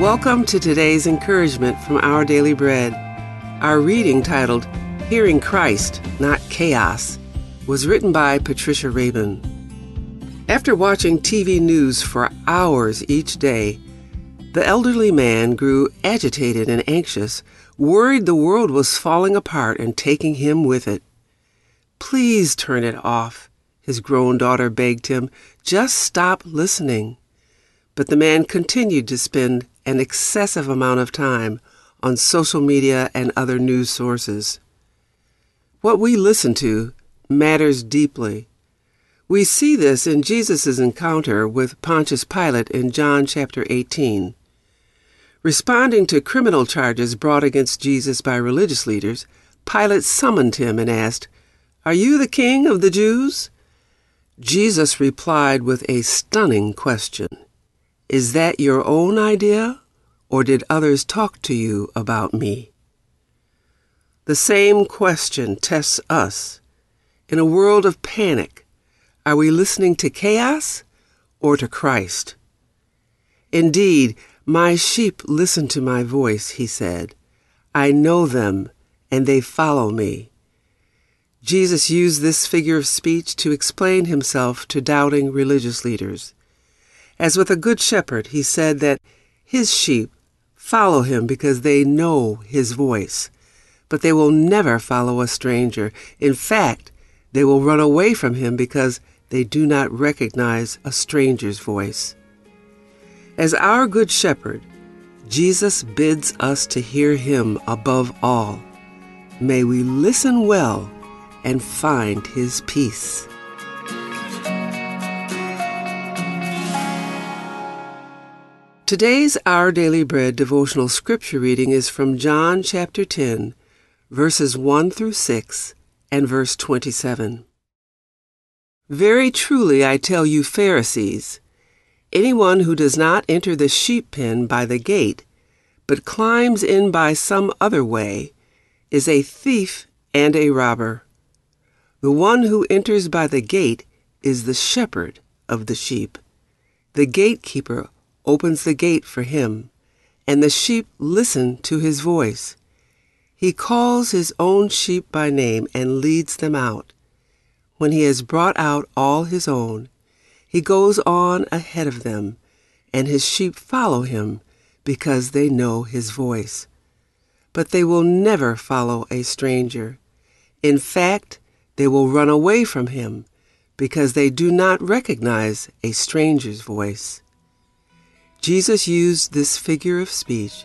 Welcome to today's encouragement from Our Daily Bread. Our reading titled Hearing Christ, Not Chaos was written by Patricia Rabin. After watching TV news for hours each day, the elderly man grew agitated and anxious, worried the world was falling apart and taking him with it. Please turn it off, his grown daughter begged him. Just stop listening. But the man continued to spend an excessive amount of time on social media and other news sources. What we listen to matters deeply. We see this in Jesus' encounter with Pontius Pilate in John chapter 18. Responding to criminal charges brought against Jesus by religious leaders, Pilate summoned him and asked, Are you the king of the Jews? Jesus replied with a stunning question Is that your own idea, or did others talk to you about me? The same question tests us. In a world of panic, are we listening to chaos or to Christ? Indeed, my sheep listen to my voice, he said. I know them, and they follow me. Jesus used this figure of speech to explain himself to doubting religious leaders. As with a good shepherd, he said that his sheep follow him because they know his voice, but they will never follow a stranger. In fact, they will run away from him because they do not recognize a stranger's voice. As our good shepherd, Jesus bids us to hear him above all. May we listen well and find his peace. Today's Our Daily Bread devotional scripture reading is from John chapter 10, verses 1 through 6 and verse 27. Very truly I tell you, Pharisees, anyone who does not enter the sheep pen by the gate, but climbs in by some other way, is a thief and a robber. The one who enters by the gate is the shepherd of the sheep. The gatekeeper opens the gate for him, and the sheep listen to his voice. He calls his own sheep by name and leads them out. When he has brought out all his own, he goes on ahead of them, and his sheep follow him because they know his voice. But they will never follow a stranger. In fact, they will run away from him because they do not recognize a stranger's voice. Jesus used this figure of speech,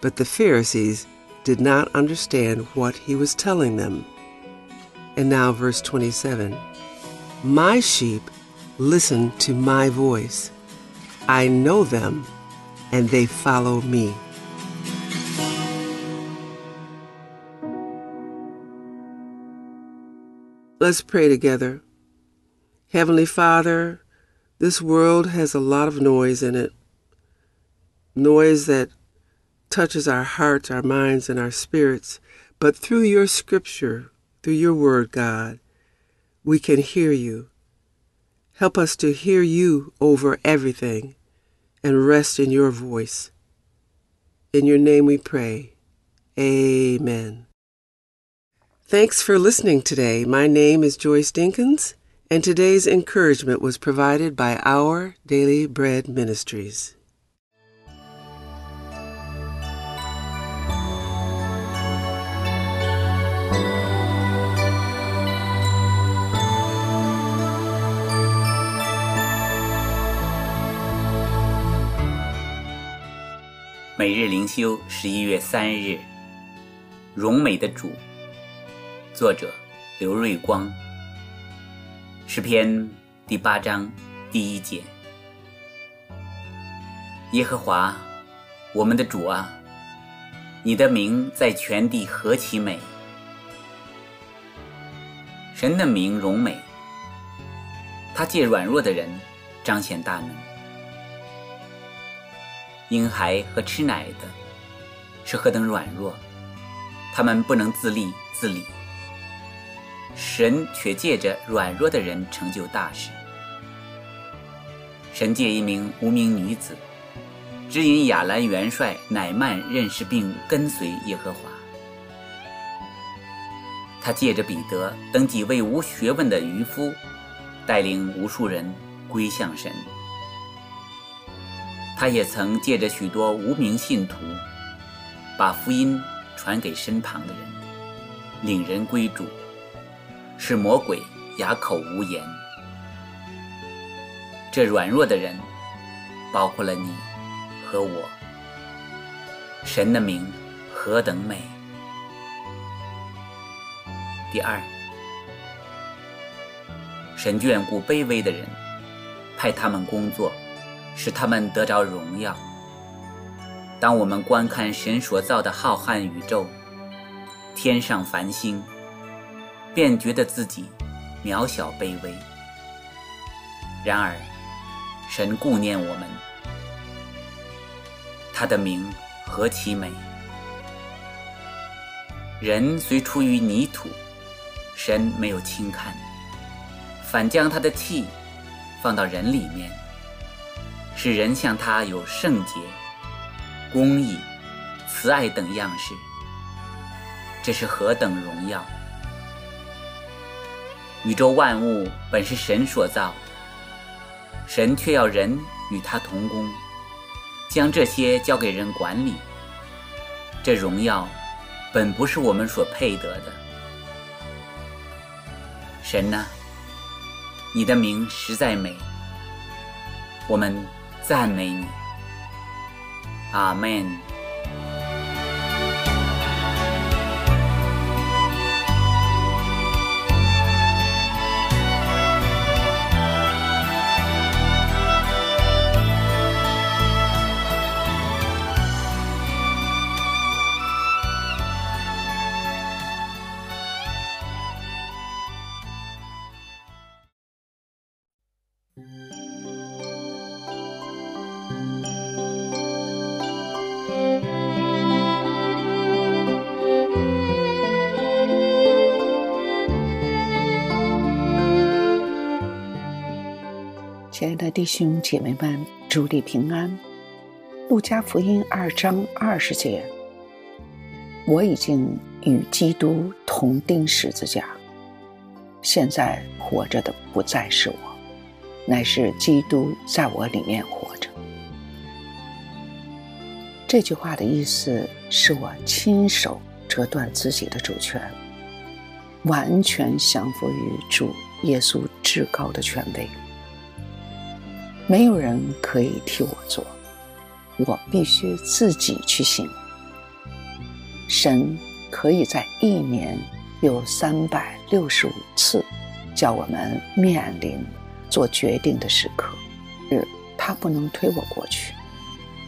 but the Pharisees did not understand what he was telling them. And now, verse 27 My sheep listen to my voice. I know them, and they follow me. Let's pray together. Heavenly Father, this world has a lot of noise in it. Noise that touches our hearts, our minds, and our spirits. But through your scripture, through your word, God, we can hear you. Help us to hear you over everything and rest in your voice. In your name we pray. Amen. Thanks for listening today. My name is Joyce Dinkins, and today's encouragement was provided by Our Daily Bread Ministries. 每日灵修，十一月三日，荣美的主。作者刘瑞光。诗篇第八章第一节。耶和华，我们的主啊，你的名在全地何其美！神的名荣美，他借软弱的人彰显大能。婴孩和吃奶的是何等软弱，他们不能自立自理。神却借着软弱的人成就大事。神借一名无名女子，指引亚兰元帅乃曼认识并跟随耶和华。他借着彼得等几位无学问的渔夫，带领无数人归向神。他也曾借着许多无名信徒，把福音传给身旁的人，领人归主，使魔鬼哑口无言。这软弱的人，包括了你和我。神的名何等美！第二，神眷顾卑微的人，派他们工作。使他们得着荣耀。当我们观看神所造的浩瀚宇宙，天上繁星，便觉得自己渺小卑微。然而，神顾念我们，他的名何其美！人虽出于泥土，神没有轻看，反将他的气放到人里面。使人像他有圣洁、公义、慈爱等样式，这是何等荣耀！宇宙万物本是神所造，神却要人与他同工，将这些交给人管理。这荣耀本不是我们所配得的。神呐，你的名实在美，我们。赞美你，阿门。的弟兄姐妹们，主你平安。路加福音二章二十节：我已经与基督同钉十字架，现在活着的不再是我，乃是基督在我里面活着。这句话的意思是我亲手折断自己的主权，完全降服于主耶稣至高的权威。没有人可以替我做，我必须自己去行。神可以在一年有三百六十五次叫我们面临做决定的时刻，日他不能推我过去，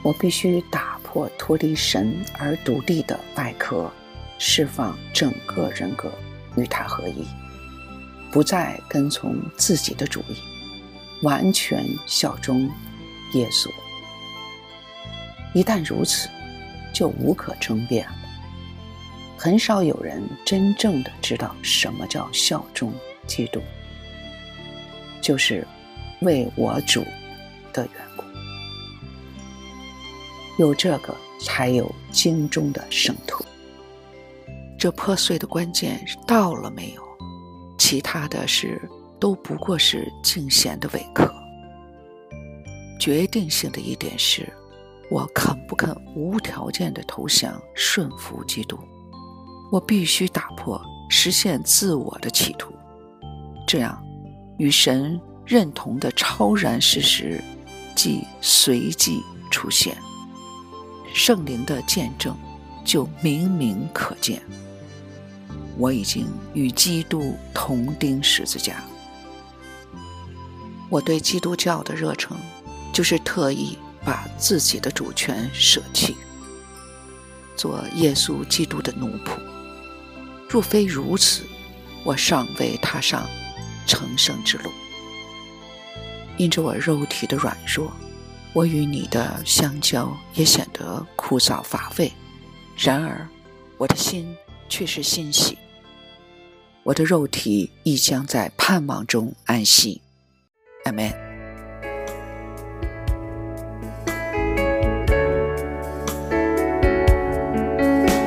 我必须打破脱离神而独立的外壳，释放整个人格与他合一，不再跟从自己的主意。完全效忠耶稣。一旦如此，就无可争辩了。很少有人真正的知道什么叫效忠基督，就是为我主的缘故。有这个，才有经中的圣徒。这破碎的关键到了没有？其他的是。都不过是敬贤的伪科。决定性的一点是，我肯不肯无条件的投降顺服基督？我必须打破实现自我的企图，这样与神认同的超然事实即随即出现，圣灵的见证就明明可见。我已经与基督同钉十字架。我对基督教的热诚，就是特意把自己的主权舍弃，做耶稣基督的奴仆。若非如此，我尚未踏上成圣之路。因着我肉体的软弱，我与你的相交也显得枯燥乏味。然而，我的心却是欣喜，我的肉体亦将在盼望中安息。阿门。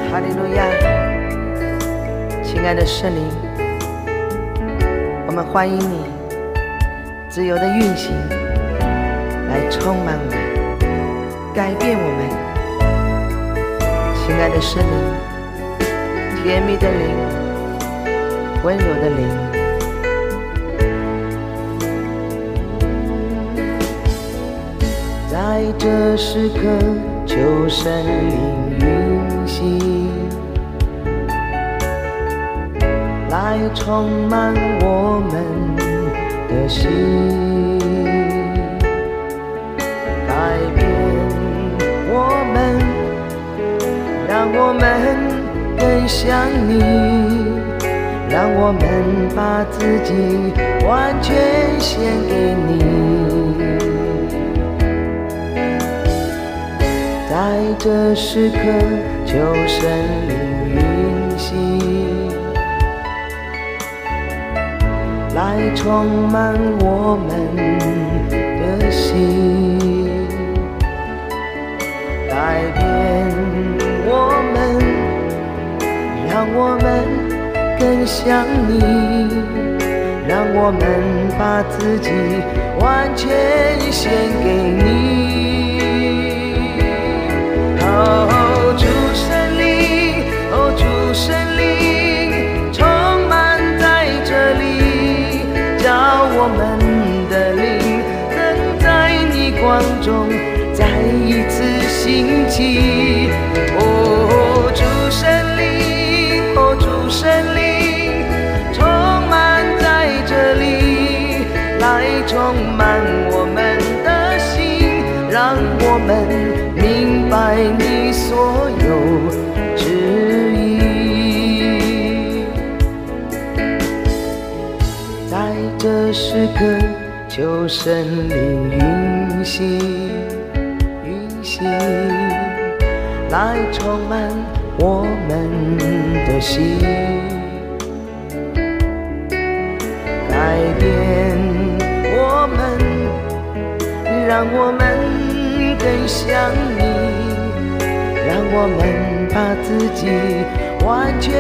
哈利路亚，亲爱的圣灵，我们欢迎你自由的运行，来充满我们，改变我们。亲爱的圣灵，甜蜜的灵，温柔的灵。这时刻，求圣灵运行。来充满我们的心，改变我们，让我们更像你，让我们把自己完全献给你。在这时刻，求神灵运行。来充满我们的心，改变我们，让我们更像你，让我们把自己完全献给你。oh. 在这时刻，求神灵运行，运行，来充满我们的心，改变我们，让我们更像你，让我们把自己完全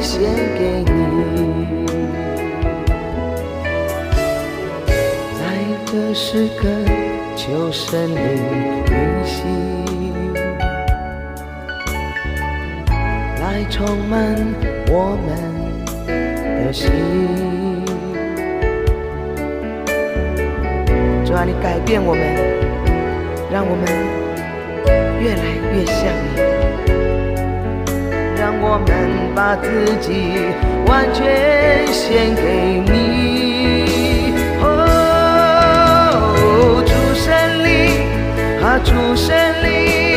献给你。这时刻，求神灵运行，来充满我们的心。主啊，你改变我们，让我们越来越像你，让我们把自己完全献给你。啊，主圣灵，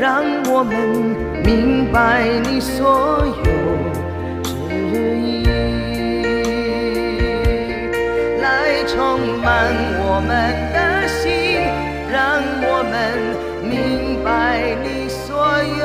让我们明白你所有。旨意，来充满我们的心，让我们明白你所有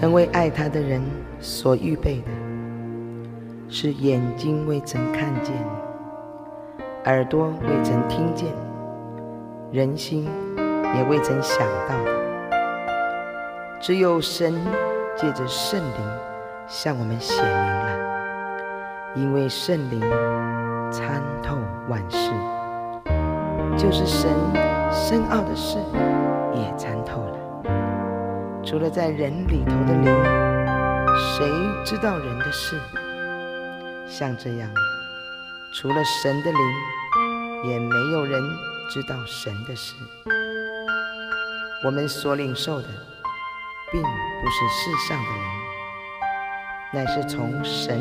神为爱他的人所预备的，是眼睛未曾看见，耳朵未曾听见，人心也未曾想到的。只有神借着圣灵向我们显明了，因为圣灵参透万事，就是神深奥的事也参透了。除了在人里头的灵，谁知道人的事？像这样，除了神的灵，也没有人知道神的事。我们所领受的，并不是世上的人，乃是从神